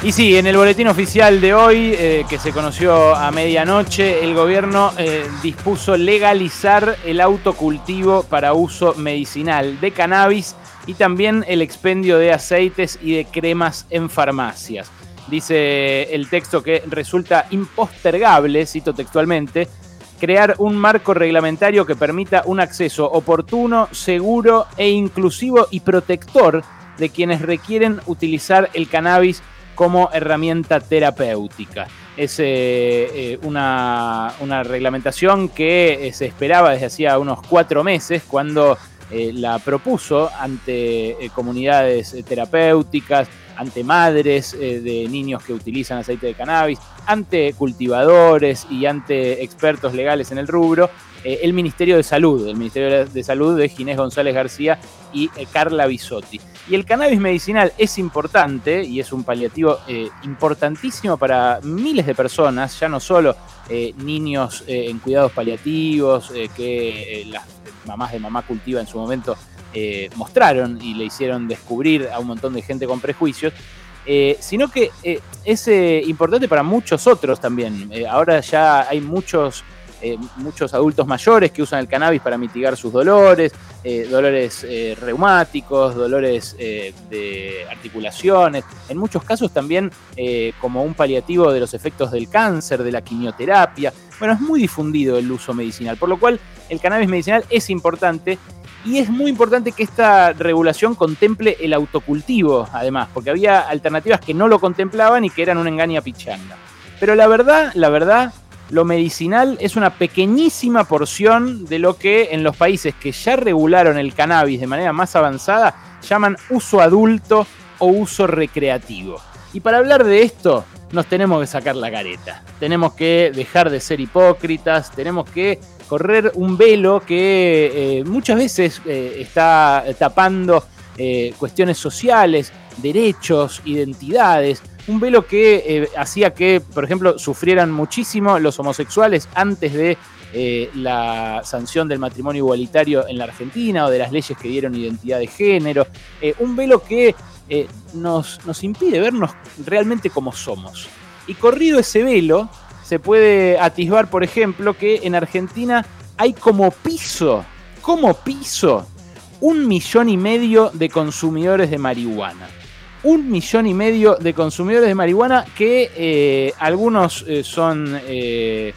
Y sí, en el boletín oficial de hoy, eh, que se conoció a medianoche, el gobierno eh, dispuso legalizar el autocultivo para uso medicinal de cannabis y también el expendio de aceites y de cremas en farmacias. Dice el texto que resulta impostergable, cito textualmente, crear un marco reglamentario que permita un acceso oportuno, seguro e inclusivo y protector de quienes requieren utilizar el cannabis como herramienta terapéutica. Es eh, eh, una, reglamentación que eh, se esperaba desde hacía unos cuatro meses cuando la propuso ante comunidades terapéuticas, ante madres de niños que utilizan aceite de cannabis, ante cultivadores y ante expertos legales en el rubro, el Ministerio de Salud, el Ministerio de Salud de Ginés González García y Carla Bisotti. Y el cannabis medicinal es importante y es un paliativo eh, importantísimo para miles de personas, ya no solo eh, niños eh, en cuidados paliativos que las mamás de mamá cultiva en su momento mostraron y le hicieron descubrir a un montón de gente con prejuicios, sino que es importante para muchos otros también. ahora ya hay muchos eh, muchos adultos mayores que usan el cannabis para mitigar sus dolores, eh, dolores eh, reumáticos, dolores de articulaciones, en muchos casos también como un paliativo de los efectos del cáncer, de la quimioterapia. Bueno, es muy difundido el uso medicinal, por lo cual el cannabis medicinal es importante y es muy importante que esta regulación contemple el autocultivo, además, porque había alternativas que no lo contemplaban y que eran una engaña pichanga. Pero la verdad, la verdad lo medicinal es una pequeñísima porción de lo que en los países que ya regularon el cannabis de manera más avanzada llaman uso adulto o uso recreativo. Y para hablar de esto nos tenemos que sacar la careta, tenemos que dejar de ser hipócritas, tenemos que correr un velo que eh, muchas veces eh, está tapando eh, cuestiones sociales, derechos, identidades, un velo que hacía que, por ejemplo, sufrieran muchísimo los homosexuales antes de la sanción del matrimonio igualitario en la Argentina o de las leyes que dieron identidad de género. Un velo que nos, nos impide vernos realmente como somos. Y corrido ese velo, se puede atisbar, por ejemplo, que en Argentina hay como piso, como piso, un millón y medio de consumidores de marihuana un millón y medio de consumidores de marihuana que eh, algunos eh, son eh,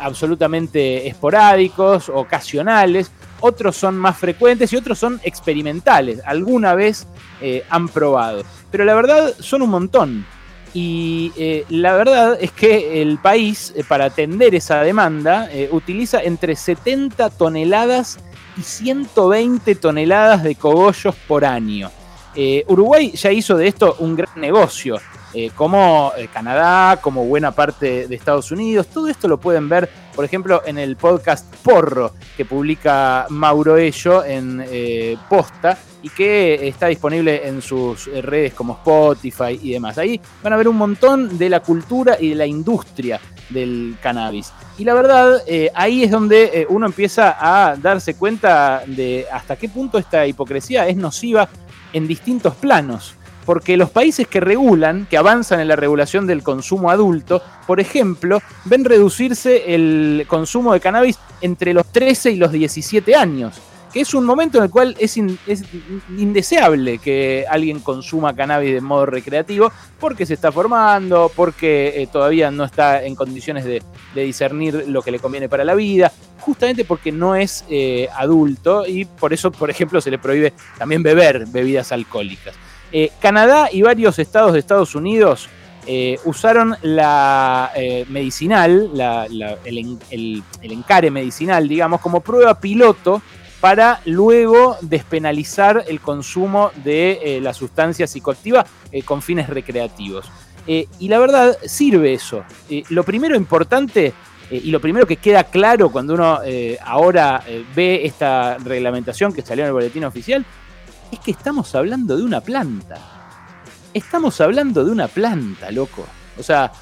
absolutamente esporádicos, ocasionales, otros son más frecuentes y otros son experimentales, alguna vez han probado. Pero la verdad son un montón. Y la verdad es que el país, para atender esa demanda, utiliza entre 70 toneladas y 120 toneladas de cogollos por año. Eh, Uruguay ya hizo de esto un gran negocio, eh, como eh, Canadá, como buena parte de Estados Unidos. Todo esto lo pueden ver, por ejemplo, en el podcast Porro que publica Mauro Ello en Posta y que está disponible en sus redes como Spotify y demás. Ahí van a ver un montón de la cultura y de la industria del cannabis. Y la verdad, ahí es donde uno empieza a darse cuenta de hasta qué punto esta hipocresía es nociva en distintos planos. Porque los países que regulan, que avanzan en la regulación del consumo adulto, por ejemplo, ven reducirse el consumo de cannabis entre los 13 y los 17 años que es un momento en el cual es, indeseable que alguien consuma cannabis de modo recreativo porque se está formando, porque eh, todavía no está en condiciones de, discernir lo que le conviene para la vida, justamente porque no es eh, adulto y por eso, por ejemplo, se le prohíbe también beber bebidas alcohólicas. Eh, Canadá y varios estados de Estados Unidos usaron la medicinal, el, encare medicinal, digamos, como prueba piloto para luego despenalizar el consumo de eh, la sustancia psicoactiva eh, con fines recreativos. Eh, y la verdad, sirve eso. lo primero importante y lo primero que queda claro cuando uno ahora ve esta reglamentación que salió en el boletín oficial es que estamos hablando de una planta. Estamos hablando de una planta, loco. O sea,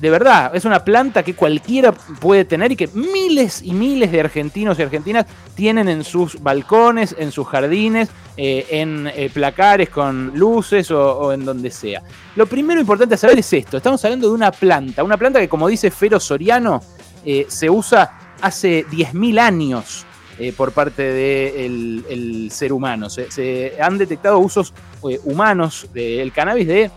de verdad, es una planta que cualquiera puede tener y que miles y miles de argentinos y argentinas tienen en sus balcones, en sus jardines, eh, en eh, placares con luces o, en donde sea. Lo primero importante a saber es esto, estamos hablando de una planta, una planta que como dice Fero Soriano, eh, se usa hace 10.000 años por parte del ser humano. Se, han detectado usos humanos del cannabis de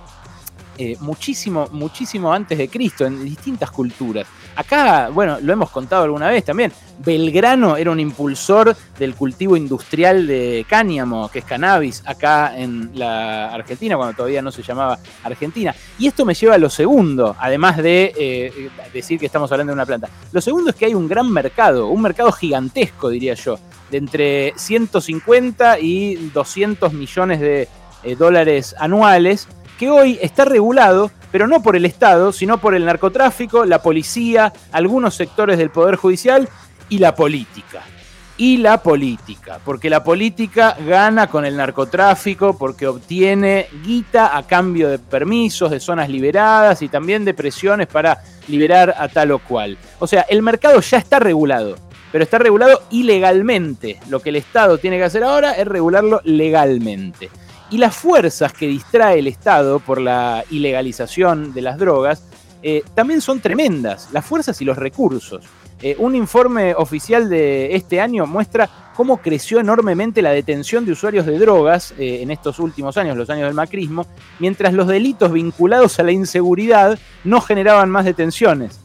eh, muchísimo, muchísimo antes de Cristo, en distintas culturas. Acá, bueno, lo hemos contado alguna vez también, Belgrano era un impulsor del cultivo industrial de cáñamo, que es cannabis, acá en la Argentina, cuando todavía no se llamaba Argentina. Y esto me lleva a lo segundo, además de eh, decir que estamos hablando de una planta. Lo segundo es que hay un gran mercado, un mercado gigantesco, diría yo, de entre 150 y 200 millones de eh, dólares anuales que hoy está regulado, pero no por el Estado, sino por el narcotráfico, la policía, algunos sectores del Poder Judicial y la política. Y la política, porque la política gana con el narcotráfico, porque obtiene guita a cambio de permisos, de zonas liberadas y también de presiones para liberar a tal o cual. O sea, el mercado ya está regulado, pero está regulado ilegalmente. Lo que el Estado tiene que hacer ahora es regularlo legalmente. Y las fuerzas que distrae el Estado por la ilegalización de las drogas eh, también son tremendas, las fuerzas y los recursos. Eh, un informe oficial de este año muestra cómo creció enormemente la detención de usuarios de drogas eh, en estos últimos años, los años del macrismo, mientras los delitos vinculados a la inseguridad no generaban más detenciones.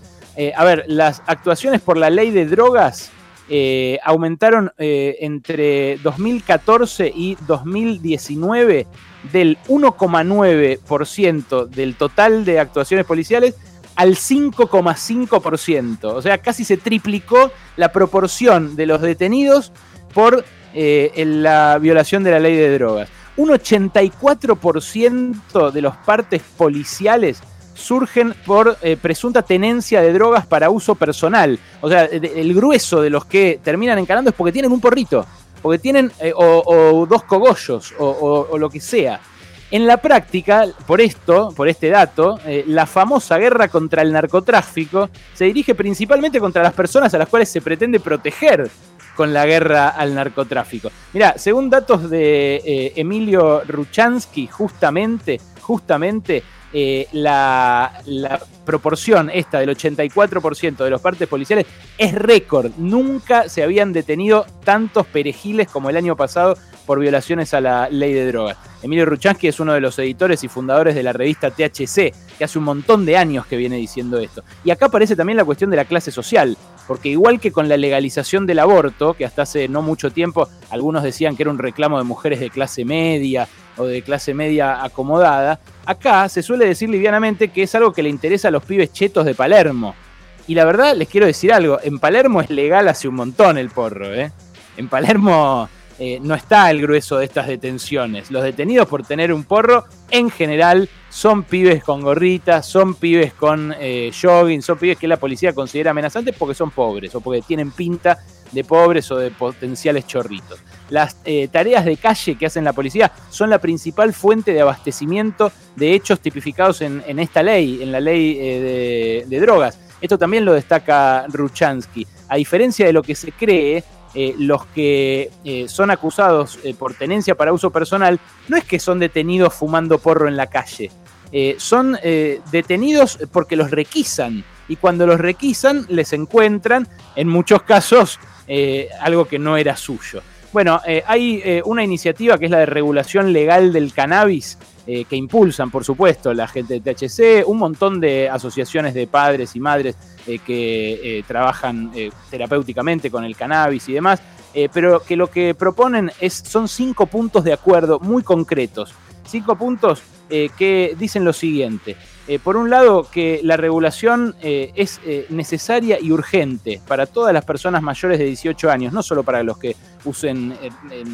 a ver, las actuaciones por la ley de drogas eh, aumentaron eh, entre 2014 y 2019 del 1,9% del total de actuaciones policiales al 5,5%. O sea, casi se triplicó la proporción de los detenidos por eh, la violación de la ley de drogas. Un 84% de los partes policiales surgen por eh, presunta tenencia de drogas para uso personal. O sea, el grueso de los que terminan encarando es porque tienen un porrito, porque tienen eh, o, dos cogollos o, lo que sea. En la práctica, por esto, por este dato, eh, la famosa guerra contra el narcotráfico se dirige principalmente contra las personas a las cuales se pretende proteger con la guerra al narcotráfico. Mira, según datos de Emilio Ruchansky, justamente, justamente eh, la, proporción esta del 84% de los partes policiales es récord. Nunca se habían detenido tantos perejiles como el año pasado por violaciones a la ley de drogas. Emilio Ruchansky es uno de los editores y fundadores de la revista THC, que hace un montón de años que viene diciendo esto. Y acá aparece también la cuestión de la clase social, porque igual que con la legalización del aborto, que hasta hace no mucho tiempo algunos decían que era un reclamo de mujeres de clase media o de clase media acomodada, acá se suele decir livianamente que es algo que le interesa a los pibes chetos de Palermo. Y la verdad, les quiero decir algo, en Palermo es legal hace un montón el porro, ¿eh? En Palermo eh, no está el grueso de estas detenciones. Los detenidos por tener un porro, en general, son pibes con gorritas, son pibes con eh, jogging, son pibes que la policía considera amenazantes porque son pobres o porque tienen pinta de pobres o de potenciales chorritos. Las eh, tareas de calle que hacen la policía son la principal fuente de abastecimiento de hechos tipificados en, esta ley, en la ley eh, de, drogas. Esto también lo destaca Ruchansky. A diferencia de lo que se cree, eh, los que son acusados por tenencia para uso personal no es que son detenidos fumando porro en la calle, son detenidos porque los requisan y cuando los requisan les encuentran, en muchos casos, algo que no era suyo. Bueno, eh, hay eh, una iniciativa que es la de regulación legal del cannabis, eh, que impulsan, por supuesto, la gente de THC, un montón de asociaciones de padres y madres que trabajan terapéuticamente con el cannabis y demás, pero que lo que proponen es, son cinco puntos de acuerdo muy concretos. Cinco puntos que dicen lo siguiente. Eh, por un lado, que la regulación eh, es eh, necesaria y urgente para todas las personas mayores de 18 años, no solo para los que usen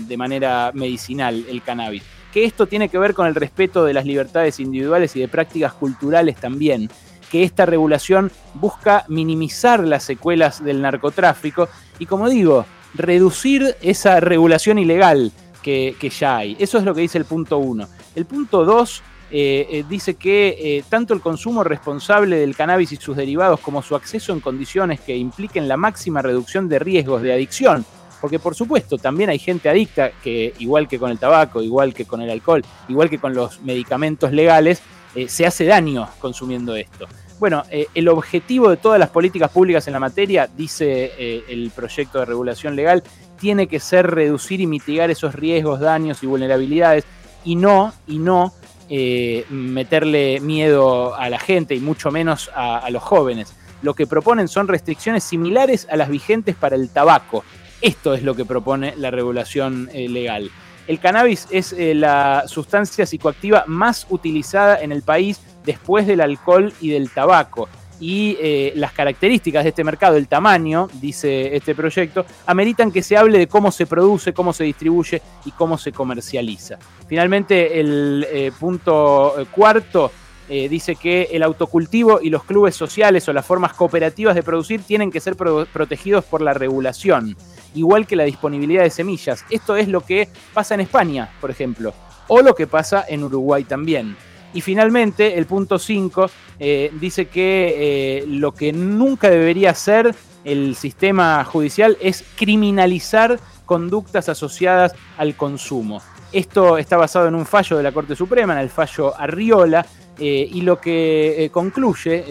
de manera medicinal el cannabis. Que esto tiene que ver con el respeto de las libertades individuales y de prácticas culturales también. Que esta regulación busca minimizar las secuelas del narcotráfico y, como digo, reducir esa regulación ilegal que, que ya hay. Eso es lo que dice el punto uno. El punto dos dice que tanto el consumo responsable del cannabis y sus derivados como su acceso en condiciones que impliquen la máxima reducción de riesgos de adicción, porque por supuesto también hay gente adicta que igual que con el tabaco, igual que con el alcohol, igual que con los medicamentos legales, se hace daño consumiendo esto. Bueno, eh, el objetivo de todas las políticas públicas en la materia, dice eh, el proyecto de regulación legal, tiene que ser reducir y mitigar esos riesgos, daños y vulnerabilidades y no, y no eh, meterle miedo a la gente y mucho menos a, los jóvenes. Lo que proponen son restricciones similares a las vigentes para el tabaco. Esto es lo que propone la regulación legal. El cannabis es la sustancia psicoactiva más utilizada en el país después del alcohol y del tabaco. Y eh, las características de este mercado, el tamaño, dice este proyecto, ameritan que se hable de cómo se produce, cómo se distribuye y cómo se comercializa. Finalmente, el eh, punto eh, dice que el autocultivo y los clubes sociales o las formas cooperativas de producir tienen que ser protegidos por la regulación, igual que la disponibilidad de semillas. Esto es lo que pasa en España, por ejemplo, o lo que pasa en Uruguay también. Y finalmente, el punto 5 eh, dice que eh, lo que nunca debería hacer el sistema judicial es criminalizar conductas asociadas al consumo. Esto está basado en un fallo de la Corte Suprema, en el fallo Arriola, eh, y lo que concluye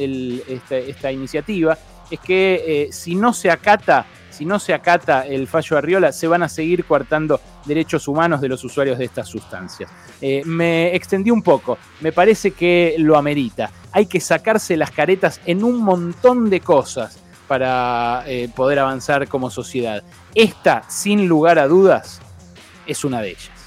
esta, iniciativa es que si no se acata si no se acata el fallo Arriola, se van a seguir coartando derechos humanos de los usuarios de estas sustancias. Eh, me extendí un poco, me parece que lo amerita. Hay que sacarse las caretas en un montón de cosas para eh, poder avanzar como sociedad. Esta, sin lugar a dudas, es una de ellas.